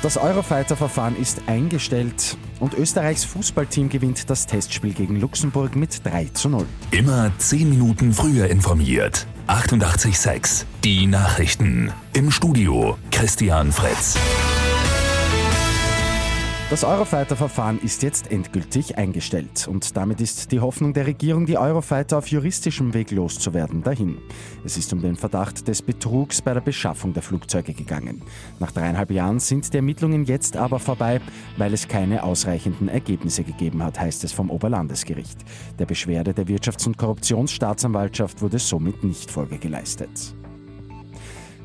Das Eurofighter-Verfahren ist eingestellt und Österreichs Fußballteam gewinnt das Testspiel gegen Luxemburg mit 3 zu 0. Immer 10 Minuten früher informiert. 88.6 Die Nachrichten. Im Studio Christian Fritz. Das Eurofighter-Verfahren ist jetzt endgültig eingestellt und damit ist die Hoffnung der Regierung, die Eurofighter auf juristischem Weg loszuwerden, dahin. Es ist um den Verdacht des Betrugs bei der Beschaffung der Flugzeuge gegangen. Nach dreieinhalb Jahren sind die Ermittlungen jetzt aber vorbei, weil es keine ausreichenden Ergebnisse gegeben hat, heißt es vom Oberlandesgericht. Der Beschwerde der Wirtschafts- und Korruptionsstaatsanwaltschaft wurde somit nicht Folge geleistet.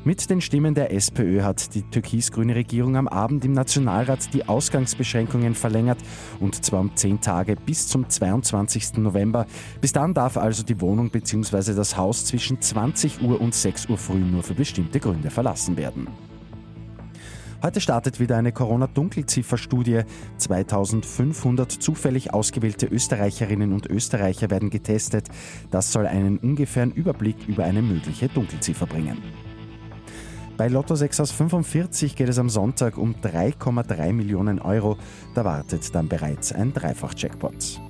Mit den Stimmen der SPÖ hat die türkis-grüne Regierung am Abend im Nationalrat die Ausgangsbeschränkungen verlängert und zwar um zehn Tage bis zum 22. November. Bis dann darf also die Wohnung bzw. das Haus zwischen 20 Uhr und 6 Uhr früh nur für bestimmte Gründe verlassen werden. Heute startet wieder eine Corona-Dunkelziffer-Studie. 2500 zufällig ausgewählte Österreicherinnen und Österreicher werden getestet. Das soll einen ungefähren Überblick über eine mögliche Dunkelziffer bringen. Bei Lotto 6 aus 45 geht es am Sonntag um 3,3 Millionen Euro. Da wartet dann bereits ein Dreifach-Jackpot.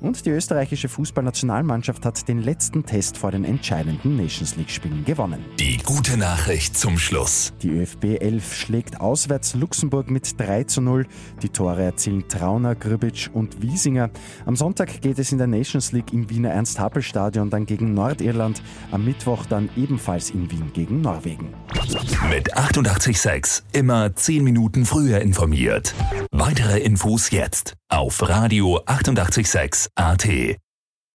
Und die österreichische Fußballnationalmannschaft hat den letzten Test vor den entscheidenden Nations League-Spielen gewonnen. Die gute Nachricht zum Schluss. Die ÖFB 11 schlägt auswärts Luxemburg mit 3 zu 0. Die Tore erzielen Trauner, Grübic und Wiesinger. Am Sonntag geht es in der Nations League im Wiener Ernst-Happel-Stadion dann gegen Nordirland. Am Mittwoch dann ebenfalls in Wien gegen Norwegen. Mit 886 immer 10 Minuten früher informiert. Weitere Infos jetzt auf Radio 886 AT.